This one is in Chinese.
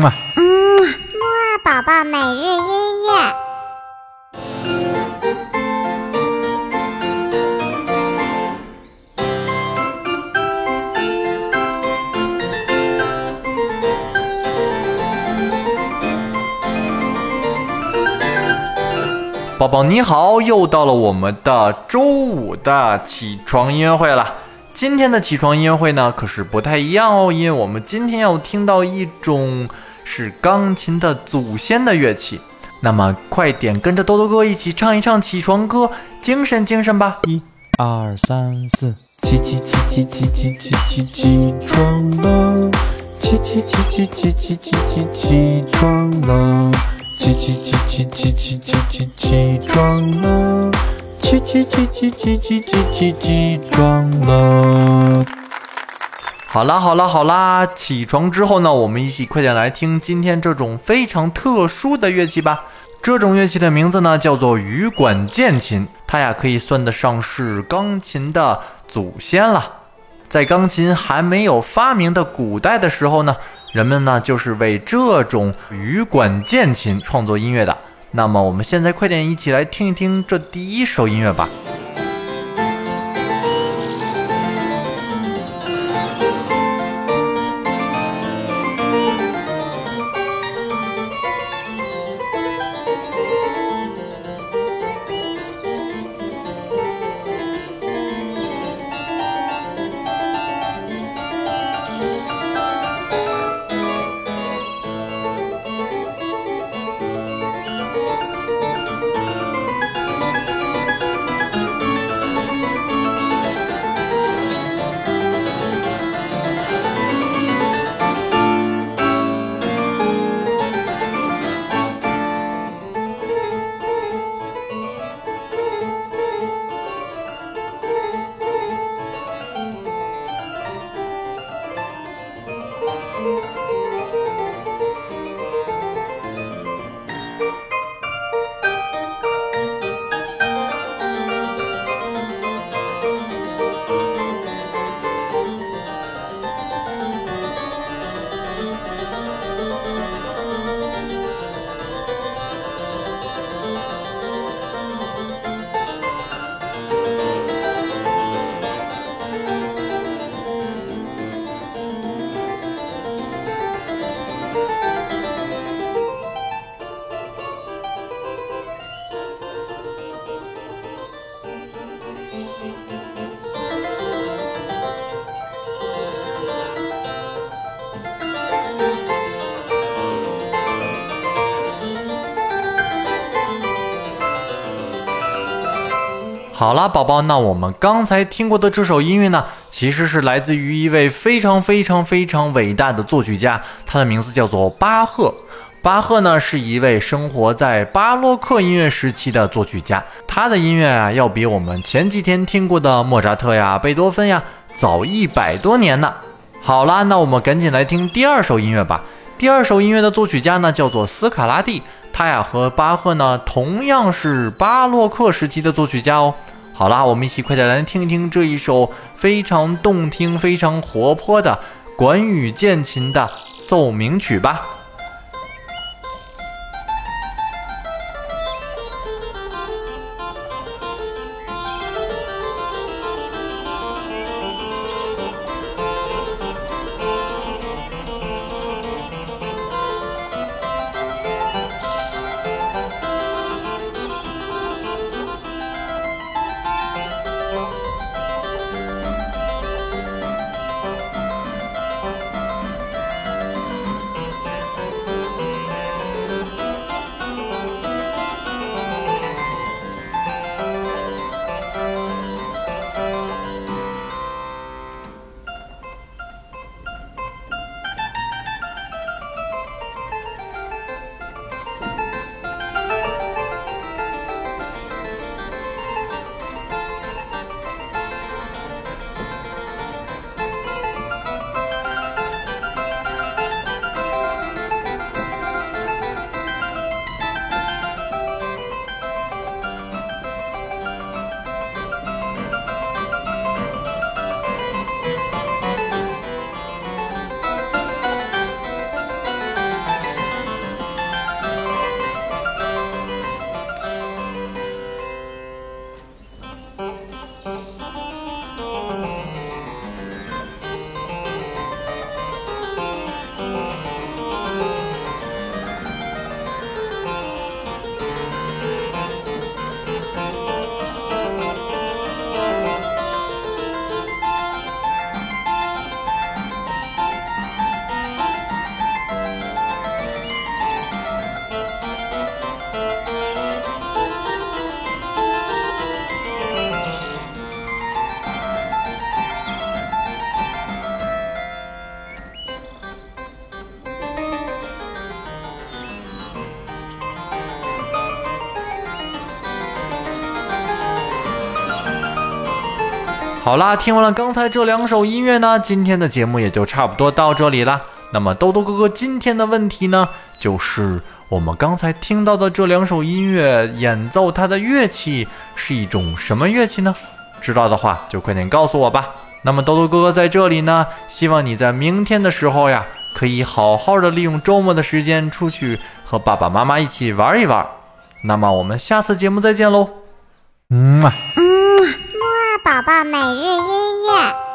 嘛。嗯，木二宝宝每日音乐。宝宝你好，又到了我们的周五的起床音乐会了。今天的起床音乐会呢，可是不太一样哦，因为我们今天要听到一种是钢琴的祖先的乐器。那么快点跟着豆豆哥一起唱一唱起床歌，精神精神吧！一、二、三、四，起起起起起起起起起床了，起起起起起起起起起床了，起起起起起起起起起床了，起起起起起起起起起床了。好啦好啦好啦，起床之后呢，我们一起快点来听今天这种非常特殊的乐器吧。这种乐器的名字呢叫做羽管键琴，它呀可以算得上是钢琴的祖先了。在钢琴还没有发明的古代的时候呢，人们呢就是为这种羽管键琴创作音乐的。那么我们现在快点一起来听一听这第一首音乐吧。好啦，宝宝，那我们刚才听过的这首音乐呢，其实是来自于一位非常非常非常伟大的作曲家，他的名字叫做巴赫。巴赫呢是一位生活在巴洛克音乐时期的作曲家，他的音乐啊要比我们前几天听过的莫扎特呀、贝多芬呀早一百多年呢。好啦，那我们赶紧来听第二首音乐吧。第二首音乐的作曲家呢叫做斯卡拉蒂，他呀和巴赫呢同样是巴洛克时期的作曲家哦。好啦，我们一起快点来听一听这一首非常动听、非常活泼的管羽键琴的奏鸣曲吧。好啦，听完了刚才这两首音乐呢，今天的节目也就差不多到这里啦。那么豆豆哥哥今天的问题呢，就是我们刚才听到的这两首音乐演奏它的乐器是一种什么乐器呢？知道的话就快点告诉我吧。那么豆豆哥哥在这里呢，希望你在明天的时候呀，可以好好的利用周末的时间出去和爸爸妈妈一起玩一玩。那么我们下次节目再见喽。嗯嘛。宝宝每日音乐。